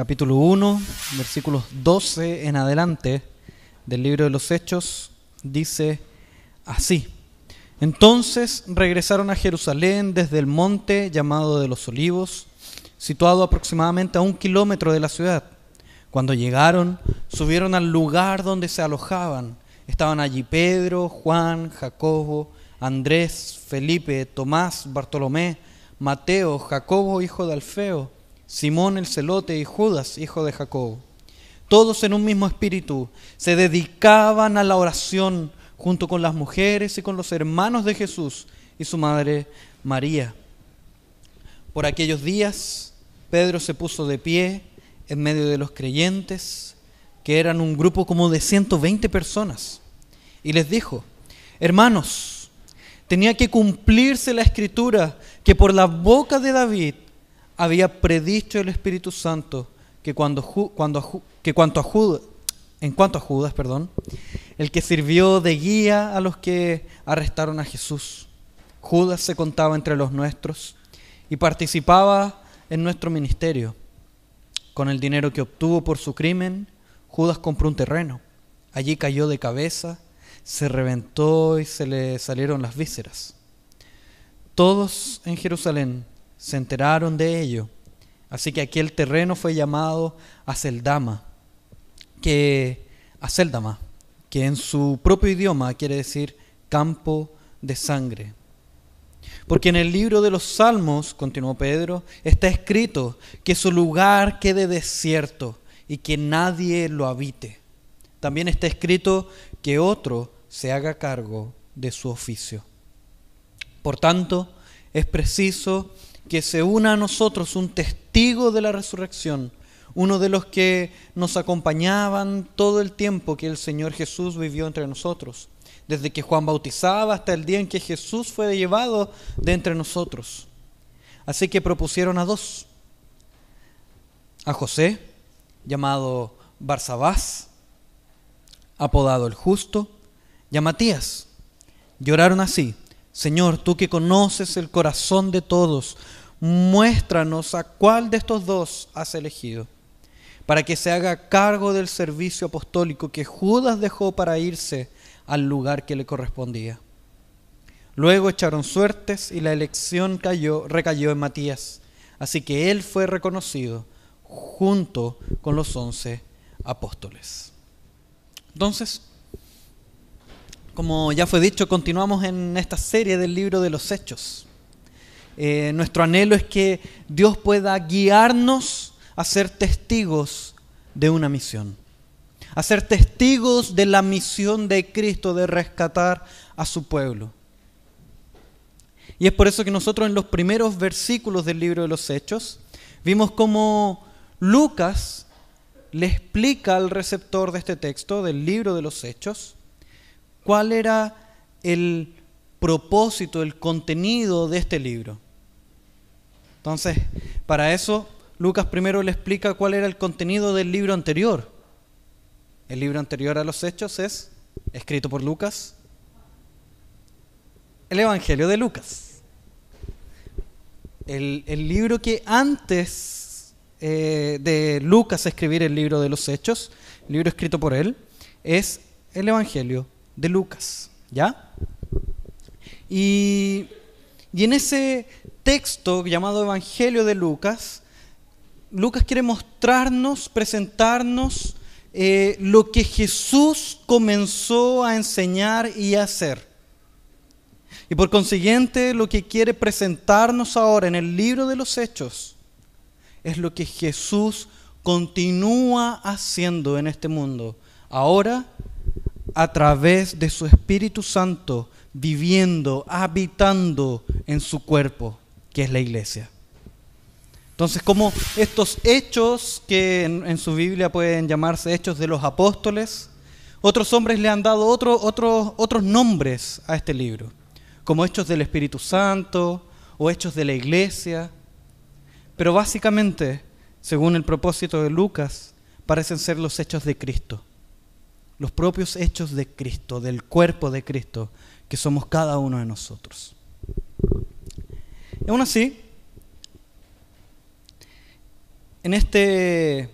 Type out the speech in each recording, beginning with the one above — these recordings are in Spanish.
capítulo 1, versículos 12 en adelante del libro de los Hechos, dice así. Entonces regresaron a Jerusalén desde el monte llamado de los olivos, situado aproximadamente a un kilómetro de la ciudad. Cuando llegaron, subieron al lugar donde se alojaban. Estaban allí Pedro, Juan, Jacobo, Andrés, Felipe, Tomás, Bartolomé, Mateo, Jacobo, hijo de Alfeo, Simón el celote y Judas, hijo de Jacobo. Todos en un mismo espíritu se dedicaban a la oración junto con las mujeres y con los hermanos de Jesús y su madre María. Por aquellos días, Pedro se puso de pie en medio de los creyentes, que eran un grupo como de 120 personas, y les dijo, hermanos, tenía que cumplirse la escritura que por la boca de David había predicho el Espíritu Santo que cuando, cuando que cuanto a Judas, en cuanto a Judas, perdón, el que sirvió de guía a los que arrestaron a Jesús. Judas se contaba entre los nuestros y participaba en nuestro ministerio. Con el dinero que obtuvo por su crimen, Judas compró un terreno. Allí cayó de cabeza, se reventó y se le salieron las vísceras. Todos en Jerusalén se enteraron de ello, así que aquel terreno fue llamado Aceldama que Aceldama, que en su propio idioma quiere decir campo de sangre. Porque en el libro de los Salmos, continuó Pedro, está escrito que su lugar quede desierto y que nadie lo habite. También está escrito que otro se haga cargo de su oficio. Por tanto, es preciso que se una a nosotros un testigo de la resurrección uno de los que nos acompañaban todo el tiempo que el Señor Jesús vivió entre nosotros, desde que Juan bautizaba hasta el día en que Jesús fue llevado de entre nosotros. Así que propusieron a dos, a José, llamado Barsabás, apodado el justo, y a Matías. Lloraron así, Señor, tú que conoces el corazón de todos, muéstranos a cuál de estos dos has elegido para que se haga cargo del servicio apostólico que Judas dejó para irse al lugar que le correspondía. Luego echaron suertes y la elección cayó, recayó en Matías, así que él fue reconocido junto con los once apóstoles. Entonces, como ya fue dicho, continuamos en esta serie del libro de los Hechos. Eh, nuestro anhelo es que Dios pueda guiarnos a ser testigos de una misión, a ser testigos de la misión de Cristo de rescatar a su pueblo. Y es por eso que nosotros en los primeros versículos del libro de los Hechos vimos cómo Lucas le explica al receptor de este texto, del libro de los Hechos, cuál era el propósito, el contenido de este libro. Entonces, para eso Lucas primero le explica cuál era el contenido del libro anterior. El libro anterior a los Hechos es, escrito por Lucas, el Evangelio de Lucas. El, libro que antes eh, de Lucas escribir el libro de los Hechos, el libro escrito por él, es el Evangelio de Lucas. ¿Ya? Y, y en ese texto llamado Evangelio de Lucas, Lucas quiere mostrarnos, presentarnos eh, lo que Jesús comenzó a enseñar y a hacer. Y por consiguiente, lo que quiere presentarnos ahora en el libro de los Hechos es lo que Jesús continúa haciendo en este mundo. Ahora, a través de su Espíritu Santo, viviendo, habitando en su cuerpo, que es la iglesia. Entonces, como estos hechos que en, su Biblia pueden llamarse hechos de los apóstoles, otros hombres le han dado otros nombres a este libro, como hechos del Espíritu Santo o hechos de la iglesia. Pero básicamente, según el propósito de Lucas, parecen ser los hechos de Cristo, los propios hechos de Cristo, del cuerpo de Cristo, que somos cada uno de nosotros. Y aún así, en este,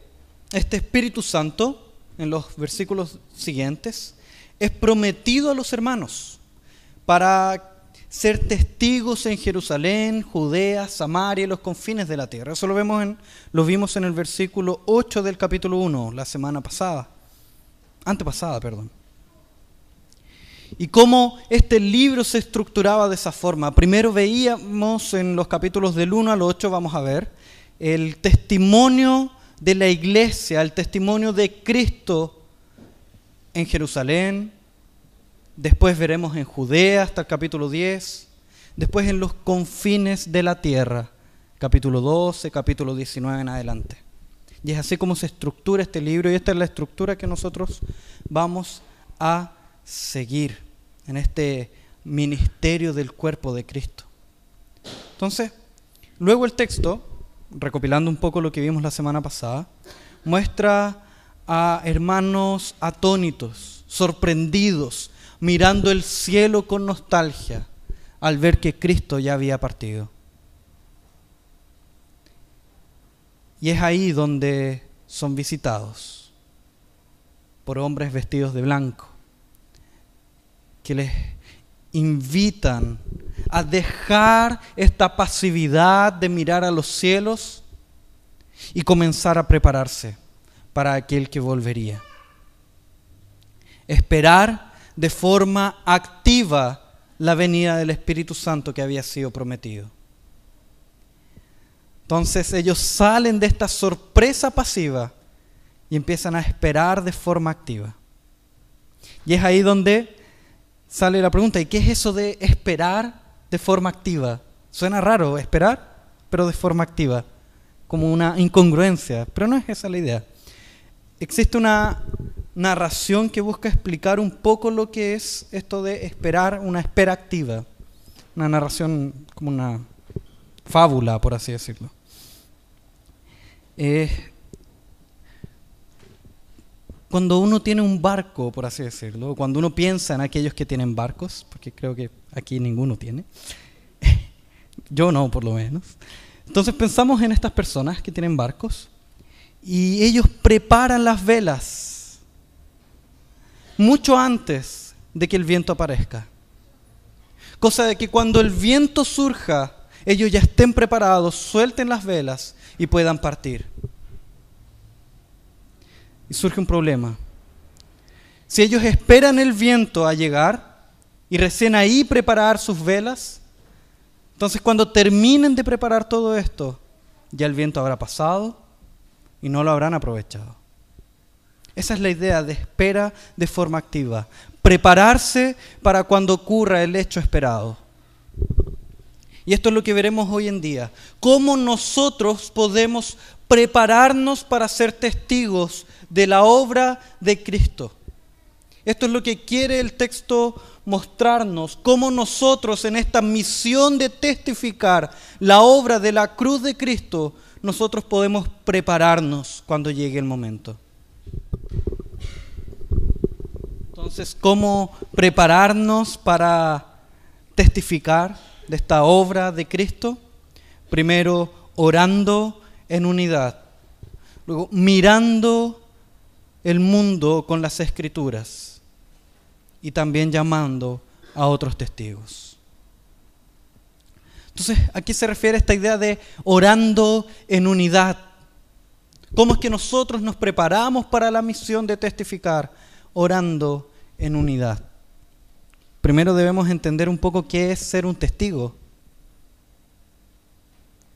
este Espíritu Santo, en los versículos siguientes, es prometido a los hermanos para ser testigos en Jerusalén, Judea, Samaria y los confines de la tierra. Eso lo, vemos en, lo vimos en el versículo 8 del capítulo 1, la semana pasada, antepasada, perdón. Y cómo este libro se estructuraba de esa forma. Primero veíamos en los capítulos del 1 al 8, vamos a ver, el testimonio de la iglesia, el testimonio de Cristo en Jerusalén, después veremos en Judea hasta el capítulo 10, después en los confines de la tierra, capítulo 12, capítulo 19 en adelante. Y es así como se estructura este libro y esta es la estructura que nosotros vamos a seguir en este ministerio del cuerpo de Cristo. Entonces, luego el texto, recopilando un poco lo que vimos la semana pasada, muestra a hermanos atónitos, sorprendidos, mirando el cielo con nostalgia al ver que Cristo ya había partido. Y es ahí donde son visitados por hombres vestidos de blanco, que les invitan a dejar esta pasividad de mirar a los cielos y comenzar a prepararse para aquel que volvería. Esperar de forma activa la venida del Espíritu Santo que había sido prometido. Entonces ellos salen de esta sorpresa pasiva y empiezan a esperar de forma activa. Y es ahí donde sale la pregunta, ¿y qué es eso de esperar de forma activa? Suena raro, esperar, pero de forma activa, como una incongruencia, pero no es esa la idea. Existe una narración que busca explicar un poco lo que es esto de esperar, una espera activa. Una narración como una fábula, por así decirlo. Cuando uno tiene un barco, por así decirlo, cuando uno piensa en aquellos que tienen barcos, porque creo que aquí ninguno tiene, yo no por lo menos, entonces pensamos en estas personas que tienen barcos y ellos preparan las velas mucho antes de que el viento aparezca. Cosa de que cuando el viento surja, ellos ya estén preparados, suelten las velas y puedan partir. Y surge un problema. Si ellos esperan el viento a llegar y recién ahí preparar sus velas, entonces cuando terminen de preparar todo esto, ya el viento habrá pasado y no lo habrán aprovechado. Esa es la idea de espera de forma activa. Prepararse para cuando ocurra el hecho esperado. Y esto es lo que veremos hoy en día. Cómo nosotros podemos prepararnos para ser testigos de la obra de Cristo. Esto es lo que quiere el texto mostrarnos, cómo nosotros en esta misión de testificar la obra de la cruz de Cristo, nosotros podemos prepararnos cuando llegue el momento. Entonces, ¿cómo prepararnos para testificar de esta obra de Cristo? Primero, orando en unidad. Luego, mirando el mundo con las escrituras. Y también llamando a otros testigos. Entonces, ¿a qué se refiere esta idea de orando en unidad? ¿Cómo es que nosotros nos preparamos para la misión de testificar? Orando en unidad. Primero debemos entender un poco qué es ser un testigo.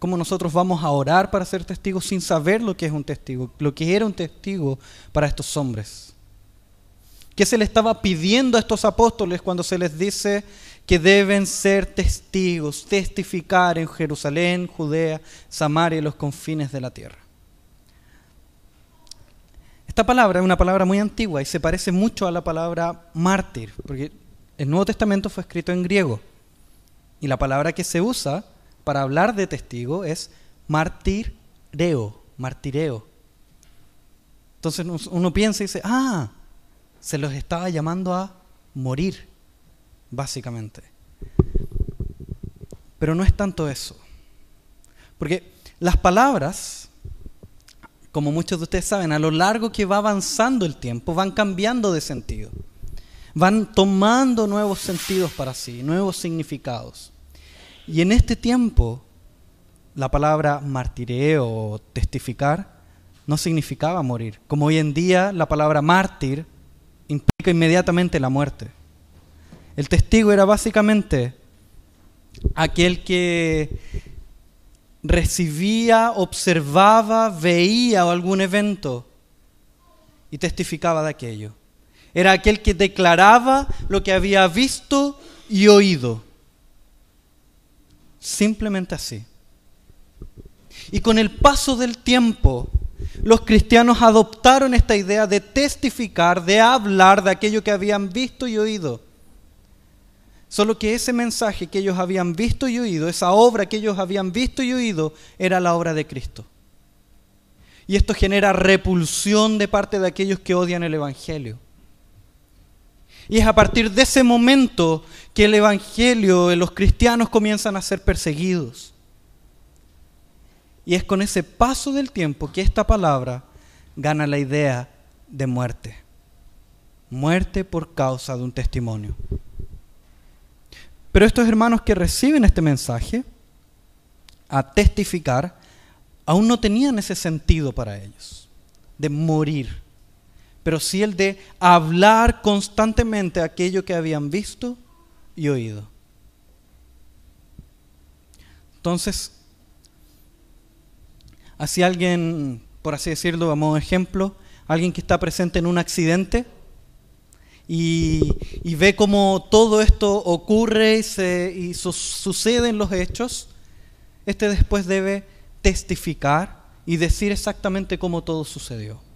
Cómo nosotros vamos a orar para ser testigos sin saber lo que es un testigo, lo que era un testigo para estos hombres. ¿Qué se le estaba pidiendo a estos apóstoles cuando se les dice que deben ser testigos, testificar en Jerusalén, Judea, Samaria y los confines de la tierra? Esta palabra es una palabra muy antigua y se parece mucho a la palabra mártir, porque el Nuevo Testamento fue escrito en griego. Y la palabra que se usa para hablar de testigo es martireo, martireo. Entonces uno piensa y dice, ah, se los estaba llamando a morir, básicamente. Pero no es tanto eso. Porque las palabras como muchos de ustedes saben, a lo largo que va avanzando el tiempo, van cambiando de sentido. Van tomando nuevos sentidos para sí, nuevos significados. Y en este tiempo, la palabra martireo o testificar no significaba morir. Como hoy en día la palabra mártir implica inmediatamente la muerte. El testigo era básicamente aquel que recibía, observaba, veía algún evento y testificaba de aquello. Era aquel que declaraba lo que había visto y oído. Simplemente así. Y con el paso del tiempo, los cristianos adoptaron esta idea de testificar, de hablar de aquello que habían visto y oído. Solo que ese mensaje que ellos habían visto y oído, esa obra que ellos habían visto y oído, era la obra de Cristo. Y esto genera repulsión de parte de aquellos que odian el Evangelio. Y es a partir de ese momento que el Evangelio, los cristianos comienzan a ser perseguidos. Y es con ese paso del tiempo que esta palabra gana la idea de muerte. Muerte por causa de un testimonio. Pero estos hermanos que reciben este mensaje a testificar, aún no tenían ese sentido para ellos, de morir, pero sí el de hablar constantemente aquello que habían visto y oído. Entonces, así alguien, por así decirlo, a modo de ejemplo, alguien que está presente en un accidente, y, ve cómo todo esto ocurre y, se, y suceden los hechos, este después debe testificar y decir exactamente cómo todo sucedió.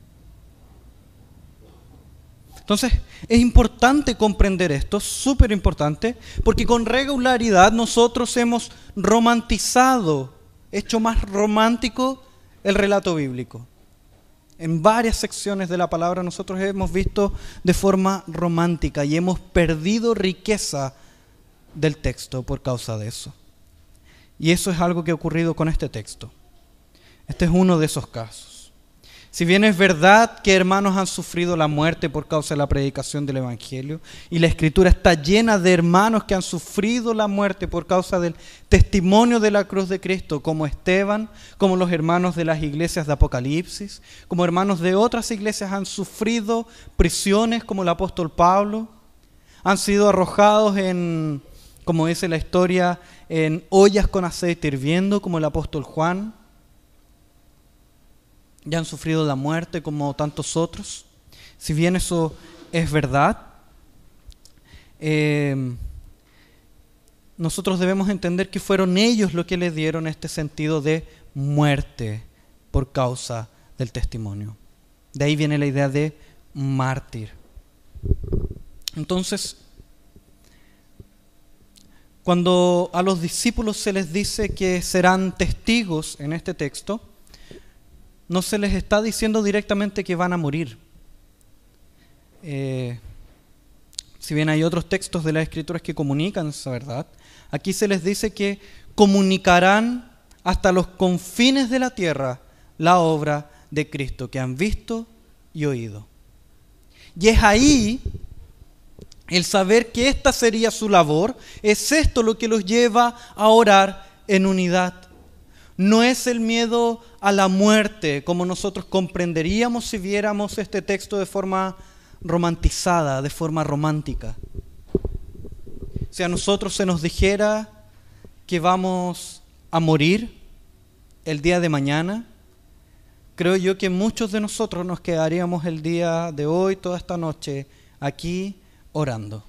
Entonces, es importante comprender esto, súper importante, porque con regularidad nosotros hemos romantizado, hecho más romántico el relato bíblico en varias secciones de la palabra nosotros hemos visto de forma romántica y hemos perdido riqueza del texto por causa de eso. Y eso es algo que ha ocurrido con este texto. Este es uno de esos casos. Si bien es verdad que hermanos han sufrido la muerte por causa de la predicación del Evangelio, y la Escritura está llena de hermanos que han sufrido la muerte por causa del testimonio de la cruz de Cristo, como Esteban, como los hermanos de las iglesias de Apocalipsis, como hermanos de otras iglesias han sufrido prisiones, como el apóstol Pablo, han sido arrojados en, como dice la historia, en ollas con aceite hirviendo, como el apóstol Juan ya han sufrido la muerte como tantos otros. Si bien eso es verdad, eh, nosotros debemos entender que fueron ellos los que le dieron este sentido de muerte por causa del testimonio. De ahí viene la idea de mártir. Entonces, cuando a los discípulos se les dice que serán testigos en este texto, no se les está diciendo directamente que van a morir. Eh, si bien hay otros textos de las escrituras que comunican esa verdad, aquí se les dice que comunicarán hasta los confines de la tierra la obra de Cristo que han visto y oído. Y es ahí el saber que esta sería su labor, es esto lo que los lleva a orar en unidad. No es el miedo a la muerte como nosotros comprenderíamos si viéramos este texto de forma romantizada, de forma romántica. Si a nosotros se nos dijera que vamos a morir el día de mañana, creo yo que muchos de nosotros nos quedaríamos el día de hoy, toda esta noche, aquí orando.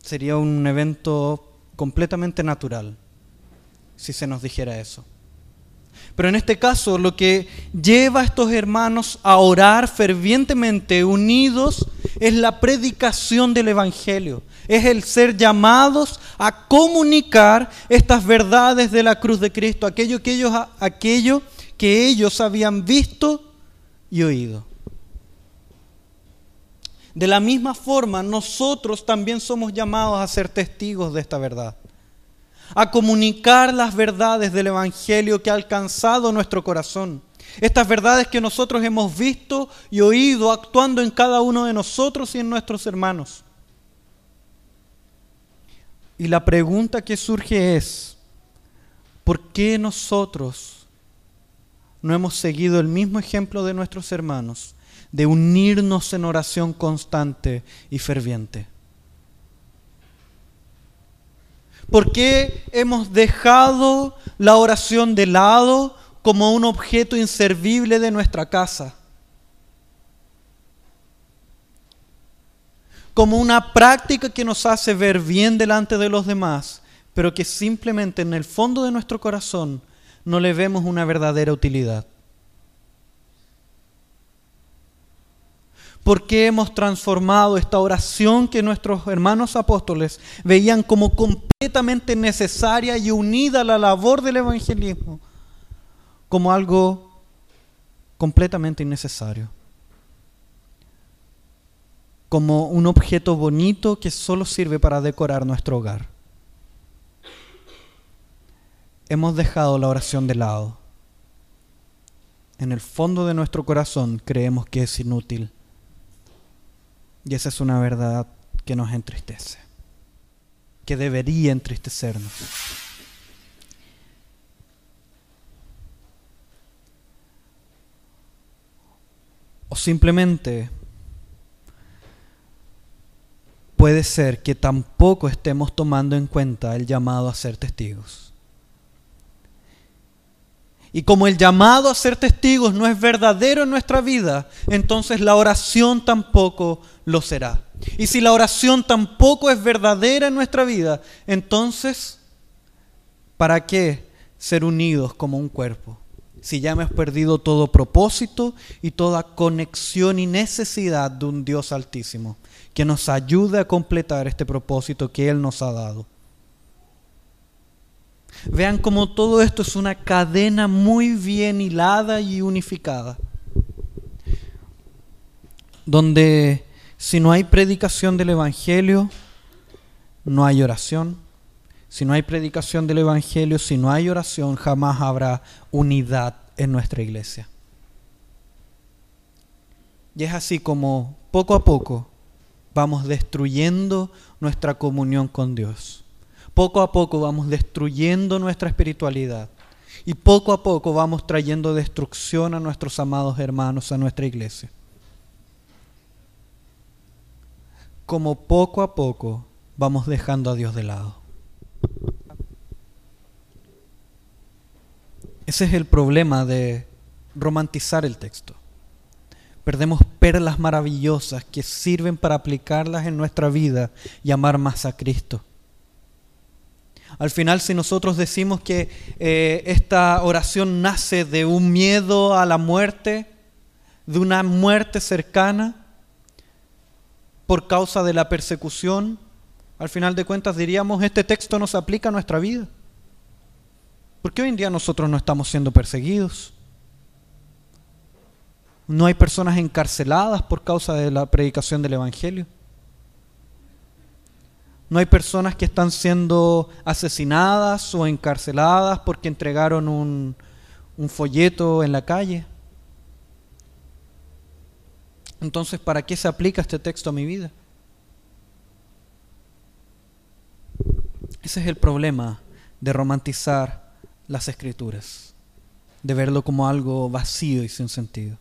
Sería un evento completamente natural si se nos dijera eso. Pero en este caso lo que lleva a estos hermanos a orar fervientemente unidos es la predicación del Evangelio. Es el ser llamados a comunicar estas verdades de la cruz de Cristo, aquello que ellos, aquello que ellos habían visto y oído. De la misma forma, nosotros también somos llamados a ser testigos de esta verdad a comunicar las verdades del Evangelio que ha alcanzado nuestro corazón. Estas verdades que nosotros hemos visto y oído actuando en cada uno de nosotros y en nuestros hermanos. Y la pregunta que surge es, ¿por qué nosotros no hemos seguido el mismo ejemplo de nuestros hermanos de unirnos en oración constante y ferviente? ¿Por qué hemos dejado la oración de lado como un objeto inservible de nuestra casa? Como una práctica que nos hace ver bien delante de los demás, pero que simplemente en el fondo de nuestro corazón no le vemos una verdadera utilidad. ¿Por qué hemos transformado esta oración que nuestros hermanos apóstoles veían como completamente necesaria y unida a la labor del evangelismo como algo completamente innecesario? Como un objeto bonito que solo sirve para decorar nuestro hogar. Hemos dejado la oración de lado. En el fondo de nuestro corazón creemos que es inútil y esa es una verdad que nos entristece, que debería entristecernos. O simplemente puede ser que tampoco estemos tomando en cuenta el llamado a ser testigos. Y como el llamado a ser testigos no es verdadero en nuestra vida, entonces la oración tampoco lo será. Y si la oración tampoco es verdadera en nuestra vida, entonces, ¿para qué ser unidos como un cuerpo? Si ya hemos perdido todo propósito y toda conexión y necesidad de un Dios altísimo, que nos ayude a completar este propósito que Él nos ha dado. Vean cómo todo esto es una cadena muy bien hilada y unificada. Donde si no hay predicación del Evangelio, no hay oración. Si no hay predicación del Evangelio, si no hay oración, jamás habrá unidad en nuestra iglesia. Y es así como poco a poco vamos destruyendo nuestra comunión con Dios poco a poco vamos destruyendo nuestra espiritualidad y poco a poco vamos trayendo destrucción a nuestros amados hermanos, a nuestra iglesia. Como poco a poco vamos dejando a Dios de lado. Ese es el problema de romantizar el texto. Perdemos perlas maravillosas que sirven para aplicarlas en nuestra vida y amar más a Cristo. Al final, si nosotros decimos que eh, esta oración nace de un miedo a la muerte, de una muerte cercana, por causa de la persecución, al final de cuentas diríamos, este texto no se aplica a nuestra vida. Porque hoy en día nosotros no estamos siendo perseguidos. No hay personas encarceladas por causa de la predicación del Evangelio. No hay personas que están siendo asesinadas o encarceladas porque entregaron un, folleto en la calle. Entonces, ¿para qué se aplica este texto a mi vida? Ese es el problema de romantizar las escrituras, de verlo como algo vacío y sin sentido.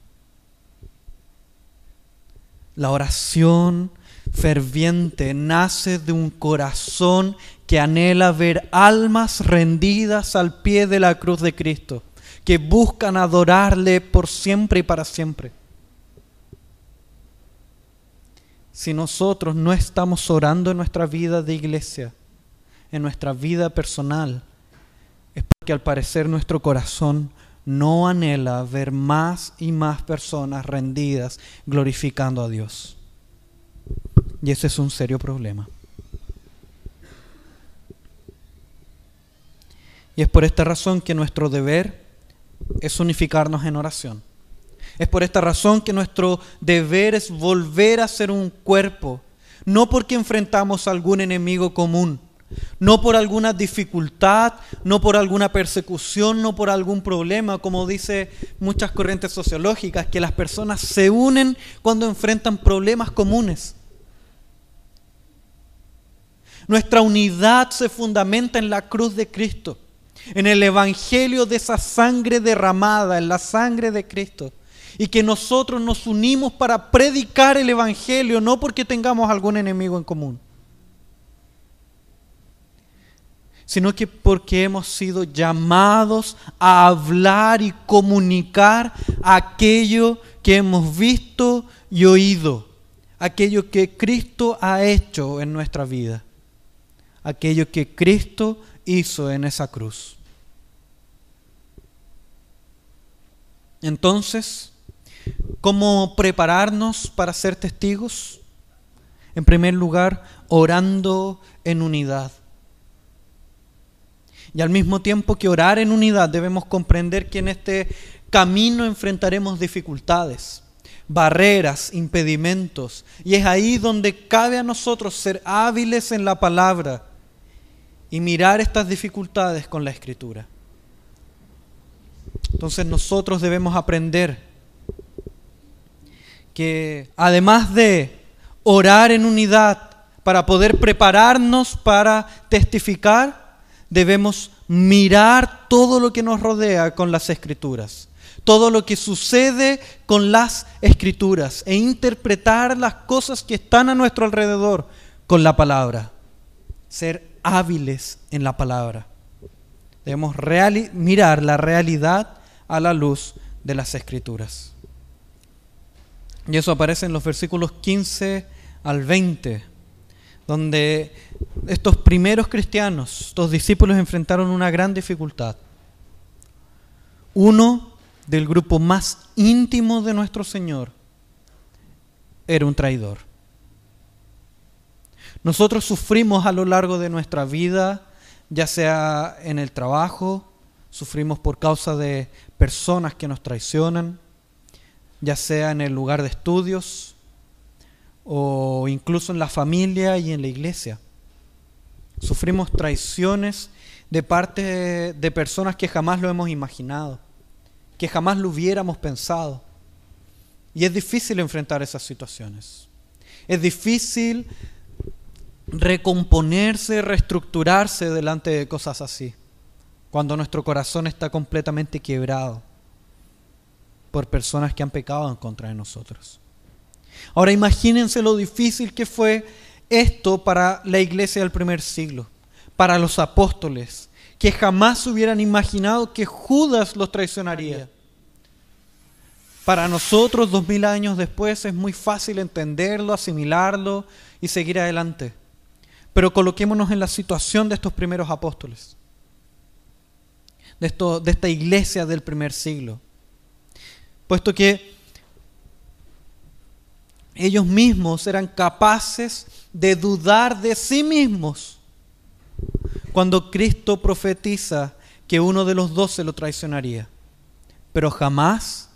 La oración ferviente nace de un corazón que anhela ver almas rendidas al pie de la cruz de Cristo, que buscan adorarle por siempre y para siempre. Si nosotros no estamos orando en nuestra vida de iglesia, en nuestra vida personal, es porque al parecer nuestro corazón no anhela ver más y más personas rendidas glorificando a Dios. Y ese es un serio problema. Y es por esta razón que nuestro deber es unificarnos en oración. Es por esta razón que nuestro deber es volver a ser un cuerpo, no porque enfrentamos algún enemigo común, No por alguna dificultad, no por alguna persecución, no por algún problema, como dice muchas corrientes sociológicas, que las personas se unen cuando enfrentan problemas comunes. Nuestra unidad se fundamenta en la cruz de Cristo, en el Evangelio de esa sangre derramada, en la sangre de Cristo. Y que nosotros nos unimos para predicar el Evangelio, no porque tengamos algún enemigo en común, sino que porque hemos sido llamados a hablar y comunicar aquello que hemos visto y oído, aquello que Cristo ha hecho en nuestra vida aquello que Cristo hizo en esa cruz. Entonces, ¿cómo prepararnos para ser testigos? En primer lugar, orando en unidad. Y al mismo tiempo que orar en unidad, debemos comprender que en este camino enfrentaremos dificultades barreras, impedimentos. Y es ahí donde cabe a nosotros ser hábiles en la palabra y mirar estas dificultades con la escritura. Entonces nosotros debemos aprender que además de orar en unidad para poder prepararnos para testificar, debemos mirar todo lo que nos rodea con las escrituras, todo lo que sucede con las escrituras e interpretar las cosas que están a nuestro alrededor con la palabra. Ser hábiles en la palabra. Debemos mirar la realidad a la luz de las escrituras. Y eso aparece en los versículos 15 al 20, donde estos primeros cristianos, estos discípulos enfrentaron una gran dificultad. Uno del grupo más íntimo de nuestro Señor era un traidor. Nosotros sufrimos a lo largo de nuestra vida, ya sea en el trabajo, sufrimos por causa de personas que nos traicionan, ya sea en el lugar de estudios o incluso en la familia y en la iglesia. Sufrimos traiciones de parte de personas que jamás lo hemos imaginado, que jamás lo hubiéramos pensado. Y es difícil enfrentar esas situaciones. Es difícil recomponerse, reestructurarse delante de cosas así, cuando nuestro corazón está completamente quebrado por personas que han pecado en contra de nosotros. Ahora imagínense lo difícil que fue esto para la iglesia del primer siglo, para los apóstoles, que jamás hubieran imaginado que Judas los traicionaría. Para nosotros, dos mil años después, es muy fácil entenderlo, asimilarlo y seguir adelante. Pero coloquémonos en la situación de estos primeros apóstoles, de, esta iglesia del primer siglo. Puesto que ellos mismos eran capaces de dudar de sí mismos cuando Cristo profetiza que uno de los dos se lo traicionaría. Pero jamás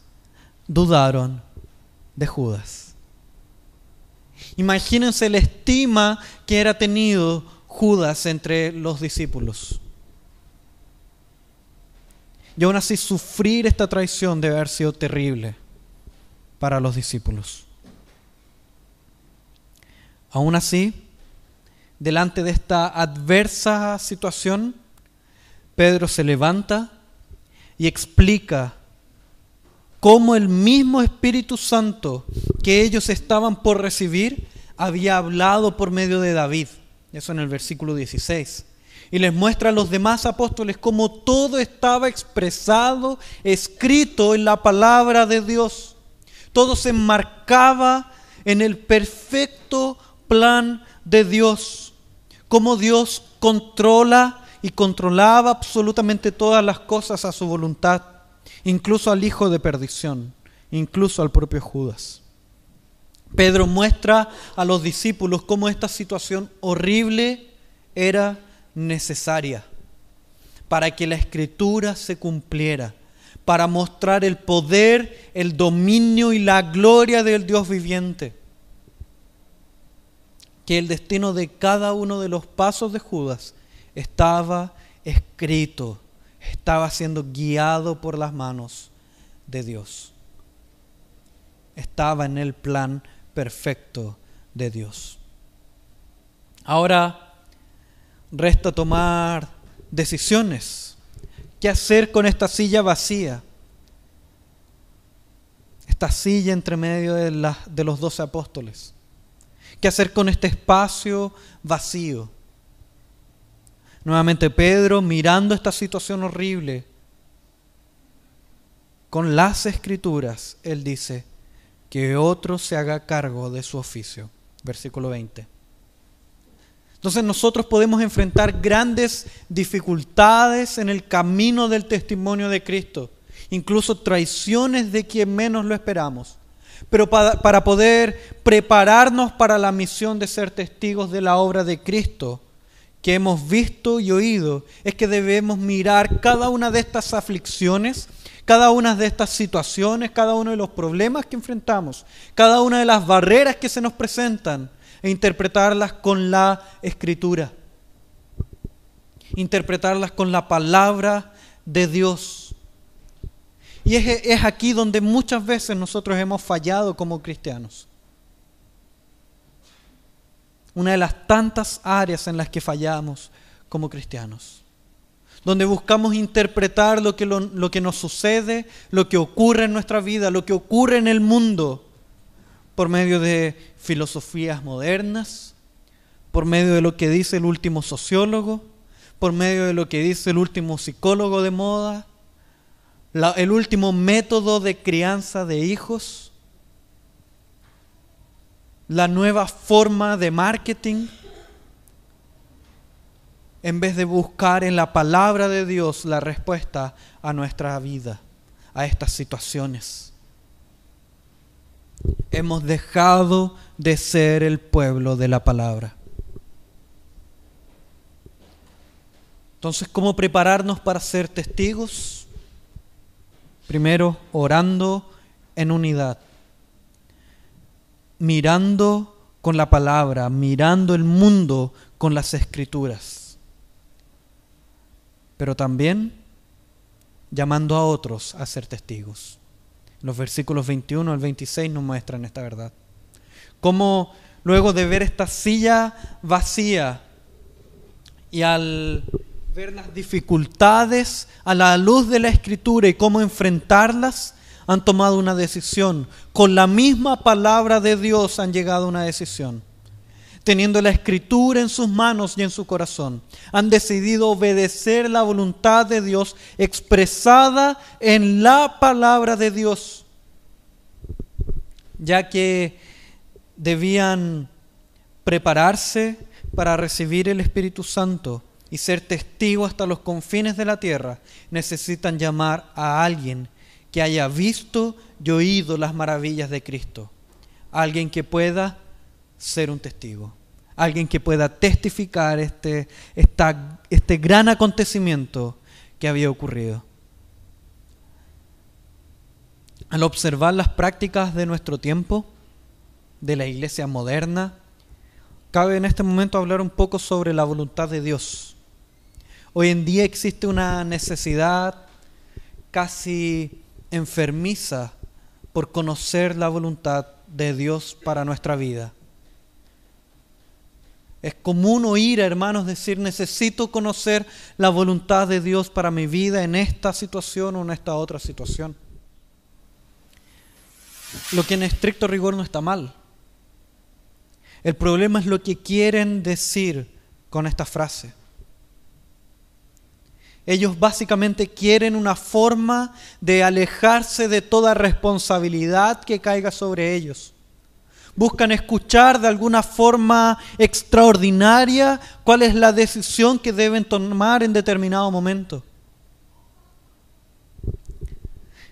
dudaron de Judas. Imagínense la estima que era tenido Judas entre los discípulos. Y aún así sufrir esta traición debe haber sido terrible para los discípulos. Aún así, delante de esta adversa situación, Pedro se levanta y explica cómo el mismo Espíritu Santo que ellos estaban por recibir había hablado por medio de David. Eso en el versículo 16. Y les muestra a los demás apóstoles cómo todo estaba expresado, escrito en la palabra de Dios. Todo se enmarcaba en el perfecto plan de Dios. Cómo Dios controla y controlaba absolutamente todas las cosas a su voluntad incluso al hijo de perdición, incluso al propio Judas. Pedro muestra a los discípulos cómo esta situación horrible era necesaria para que la escritura se cumpliera, para mostrar el poder, el dominio y la gloria del Dios viviente. que el destino de cada uno de los pasos de Judas estaba escrito, estaba siendo guiado por las manos de Dios. Estaba en el plan perfecto de Dios. Ahora resta tomar decisiones. ¿Qué hacer con esta silla vacía? Esta silla entre medio de, de los doce apóstoles. ¿Qué hacer con este espacio vacío? Nuevamente Pedro, mirando esta situación horrible, con las escrituras, él dice, que otro se haga cargo de su oficio. Versículo 20. Entonces nosotros podemos enfrentar grandes dificultades en el camino del testimonio de Cristo, incluso traiciones de quien menos lo esperamos. Pero para, para, poder prepararnos para la misión de ser testigos de la obra de Cristo que hemos visto y oído, es que debemos mirar cada una de estas aflicciones, cada una de estas situaciones, cada uno de los problemas que enfrentamos, cada una de las barreras que se nos presentan e interpretarlas con la escritura, interpretarlas con la palabra de Dios. Y es, es aquí donde muchas veces nosotros hemos fallado como cristianos. Una de las tantas áreas en las que fallamos como cristianos donde buscamos interpretar lo que, lo, lo, que nos sucede, lo que ocurre en nuestra vida, lo que ocurre en el mundo, por medio de filosofías modernas, por medio de lo que dice el último sociólogo, por medio de lo que dice el último psicólogo de moda, el último método de crianza de hijos, la nueva forma de marketing, en vez de buscar en la palabra de Dios la respuesta a nuestra vida, a estas situaciones. Hemos dejado de ser el pueblo de la palabra. Entonces, ¿cómo prepararnos para ser testigos? Primero, orando en unidad, mirando con la palabra, mirando el mundo con las escrituras, pero también llamando a otros a ser testigos. Los versículos 21 al 26 nos muestran esta verdad. Cómo luego de ver esta silla vacía y al ver las dificultades a la luz de la escritura y cómo enfrentarlas, han tomado una decisión. Con la misma palabra de Dios han llegado a una decisión. Teniendo la escritura en sus manos y en su corazón, han decidido obedecer la voluntad de Dios expresada en la palabra de Dios, ya que debían prepararse para recibir el Espíritu Santo y ser testigos hasta los confines de la tierra, necesitan llamar a alguien que haya visto y oído las maravillas de Cristo. Alguien que pueda ser un testigo. Alguien que pueda testificar este, este gran acontecimiento que había ocurrido. Al observar las prácticas de nuestro tiempo, de la iglesia moderna, cabe en este momento hablar un poco sobre la voluntad de Dios. Hoy en día existe una necesidad casi enfermiza por conocer la voluntad de Dios para nuestra vida. Es común oír, hermanos, decir, necesito conocer la voluntad de Dios para mi vida en esta situación o en esta otra situación. Lo que en estricto rigor no está mal. El problema es lo que quieren decir con esta frase. Ellos básicamente quieren una forma de alejarse de toda responsabilidad que caiga sobre ellos. Buscan escuchar de alguna forma extraordinaria cuál es la decisión que deben tomar en determinado momento.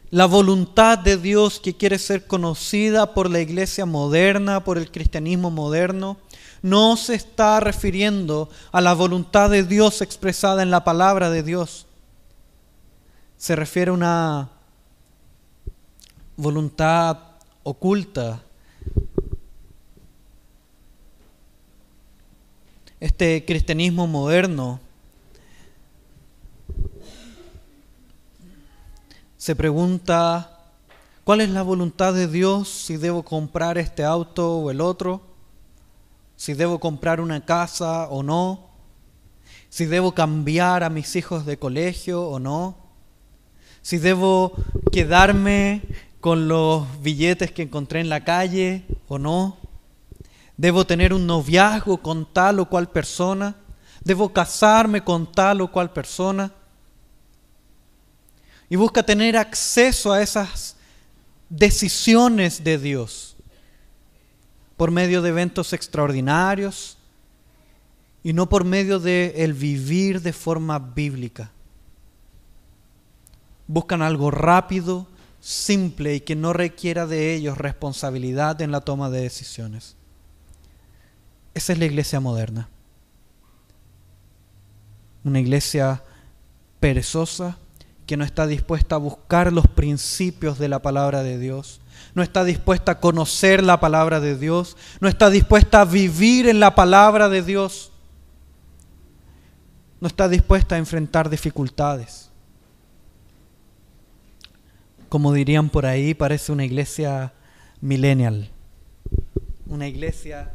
La voluntad de Dios que quiere ser conocida por la iglesia moderna, por el cristianismo moderno, no se está refiriendo a la voluntad de Dios expresada en la palabra de Dios. Se refiere a una voluntad oculta, este cristianismo moderno se pregunta, ¿cuál es la voluntad de Dios si debo comprar este auto o el otro? ¿Si debo comprar una casa o no? ¿Si debo cambiar a mis hijos de colegio o no? ¿Si debo quedarme con los billetes que encontré en la calle o no? ¿Debo tener un noviazgo con tal o cual persona? ¿Debo casarme con tal o cual persona? Y busca tener acceso a esas decisiones de Dios por medio de eventos extraordinarios y no por medio de el vivir de forma bíblica. Buscan algo rápido, simple y que no requiera de ellos responsabilidad en la toma de decisiones. Esa es la iglesia moderna. Una iglesia perezosa que no está dispuesta a buscar los principios de la palabra de Dios, no está dispuesta a conocer la palabra de Dios, no está dispuesta a vivir en la palabra de Dios, no está dispuesta a enfrentar dificultades. Como dirían por ahí, parece una iglesia millennial, una iglesia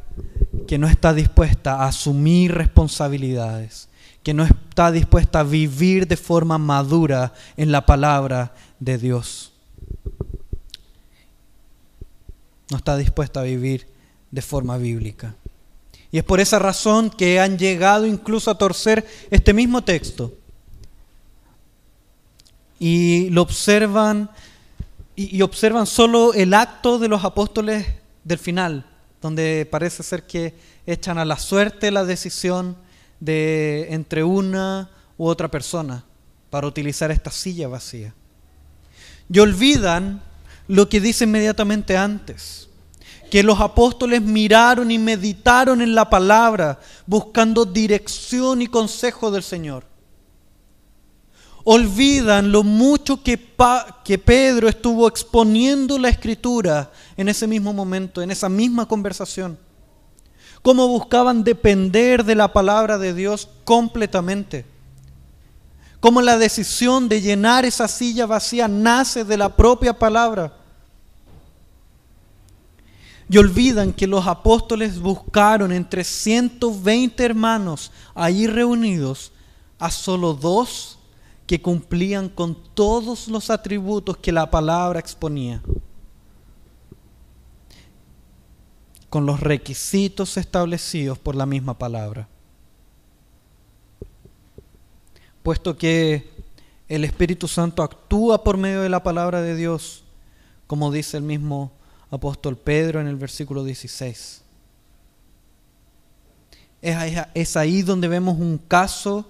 que no está dispuesta a asumir responsabilidades, que no está dispuesta a vivir de forma madura en la palabra de Dios. No está dispuesta a vivir de forma bíblica. Y es por esa razón que han llegado incluso a torcer este mismo texto. Y lo observan y, observan solo el acto de los apóstoles del final, donde parece ser que echan a la suerte la decisión de entre una u otra persona para utilizar esta silla vacía. Y olvidan lo que dice inmediatamente antes, que los apóstoles miraron y meditaron en la palabra buscando dirección y consejo del Señor. Olvidan lo mucho que, que Pedro estuvo exponiendo la escritura en ese mismo momento, en esa misma conversación cómo buscaban depender de la palabra de Dios completamente. Cómo la decisión de llenar esa silla vacía nace de la propia palabra. Y olvidan que los apóstoles buscaron entre 120 hermanos ahí reunidos a solo dos que cumplían con todos los atributos que la palabra exponía. con los requisitos establecidos por la misma palabra. Puesto que el Espíritu Santo actúa por medio de la palabra de Dios, como dice el mismo apóstol Pedro en el versículo 16. Es ahí donde vemos un caso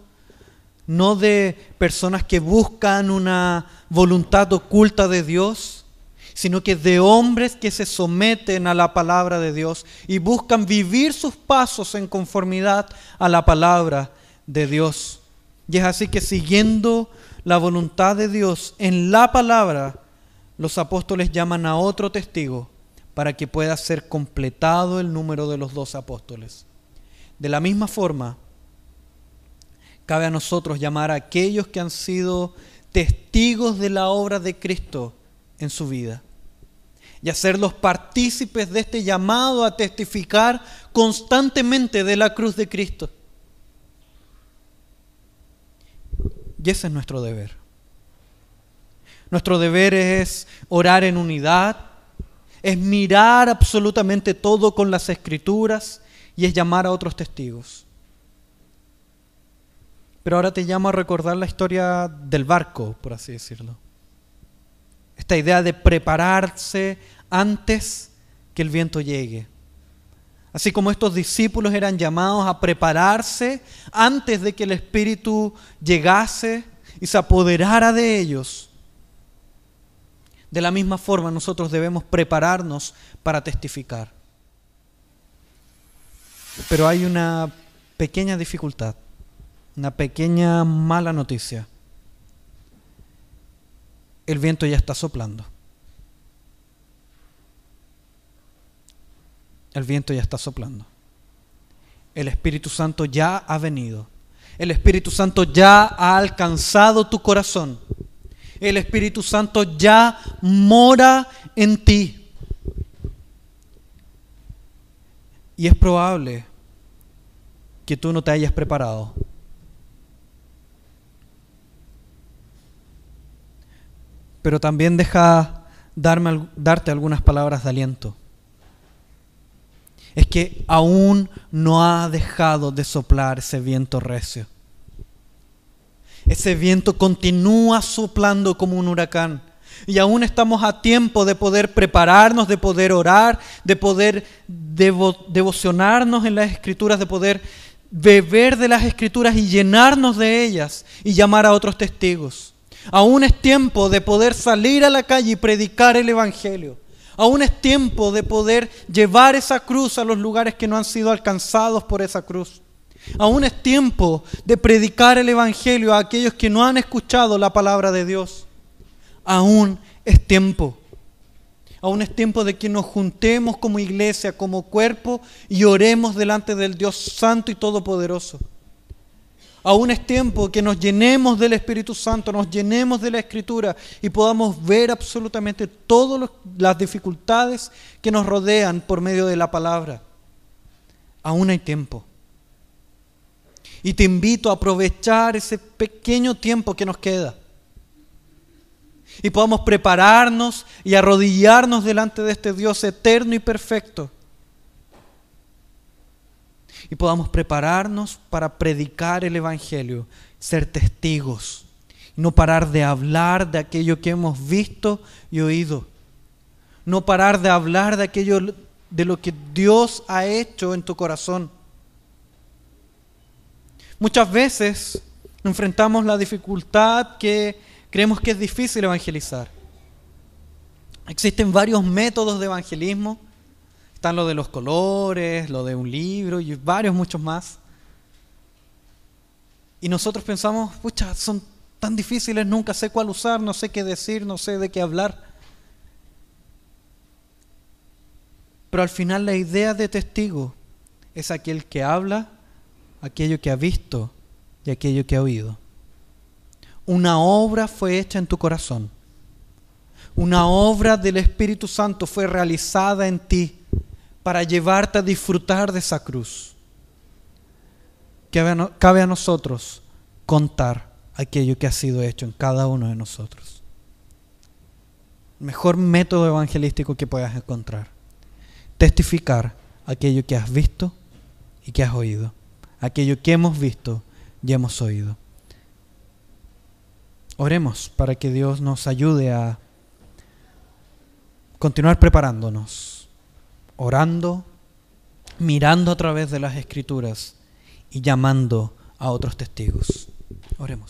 no de personas que buscan una voluntad oculta de Dios, sino que de hombres que se someten a la palabra de Dios y buscan vivir sus pasos en conformidad a la palabra de Dios. Y es así que siguiendo la voluntad de Dios en la palabra, los apóstoles llaman a otro testigo para que pueda ser completado el número de los dos apóstoles. De la misma forma, cabe a nosotros llamar a aquellos que han sido testigos de la obra de Cristo en su vida y hacerlos partícipes de este llamado a testificar constantemente de la cruz de Cristo. Y ese es nuestro deber. Nuestro deber es orar en unidad, es mirar absolutamente todo con las escrituras y es llamar a otros testigos. Pero ahora te llamo a recordar la historia del barco, por así decirlo. Esta idea de prepararse antes que el viento llegue. Así como estos discípulos eran llamados a prepararse antes de que el Espíritu llegase y se apoderara de ellos. De la misma forma nosotros debemos prepararnos para testificar. Pero hay una pequeña dificultad, una pequeña mala noticia el viento ya está soplando. El viento ya está soplando. el Espíritu Santo ya ha venido. El Espíritu Santo ya ha alcanzado tu corazón. El Espíritu Santo ya mora en ti. Y es probable que tú no te hayas preparado. Pero también deja darme, darte algunas palabras de aliento. Es que aún no ha dejado de soplar ese viento recio. Ese viento continúa soplando como un huracán. Y aún estamos a tiempo de poder prepararnos, de poder orar, de poder devocionarnos en las escrituras, de poder beber de las escrituras y llenarnos de ellas y llamar a otros testigos. Aún es tiempo de poder salir a la calle y predicar el Evangelio. Aún es tiempo de poder llevar esa cruz a los lugares que no han sido alcanzados por esa cruz. Aún es tiempo de predicar el Evangelio a aquellos que no han escuchado la palabra de Dios. Aún es tiempo. Aún es tiempo de que nos juntemos como iglesia, como cuerpo y oremos delante del Dios Santo y Todopoderoso. Aún es tiempo que nos llenemos del Espíritu Santo, nos llenemos de la Escritura y podamos ver absolutamente todas las dificultades que nos rodean por medio de la palabra. Aún hay tiempo. Y te invito a aprovechar ese pequeño tiempo que nos queda. Y podamos prepararnos y arrodillarnos delante de este Dios eterno y perfecto y podamos prepararnos para predicar el Evangelio, ser testigos, no parar de hablar de aquello que hemos visto y oído, no parar de hablar de aquello de lo que Dios ha hecho en tu corazón. Muchas veces enfrentamos la dificultad que creemos que es difícil evangelizar. Existen varios métodos de evangelismo están lo de los colores, lo de un libro y varios muchos más. Y nosotros pensamos, pucha, son tan difíciles, nunca sé cuál usar, no sé qué decir, no sé de qué hablar. Pero al final la idea de testigo es aquel que habla aquello que ha visto y aquello que ha oído. Una obra fue hecha en tu corazón. Una obra del Espíritu Santo fue realizada en ti para llevarte a disfrutar de esa cruz. Cabe a nosotros contar aquello que ha sido hecho en cada uno de nosotros. El mejor método evangelístico que puedas encontrar. Testificar aquello que has visto y que has oído. Aquello que hemos visto y hemos oído. Oremos para que Dios nos ayude a continuar preparándonos orando, mirando a través de las escrituras y llamando a otros testigos. Oremos.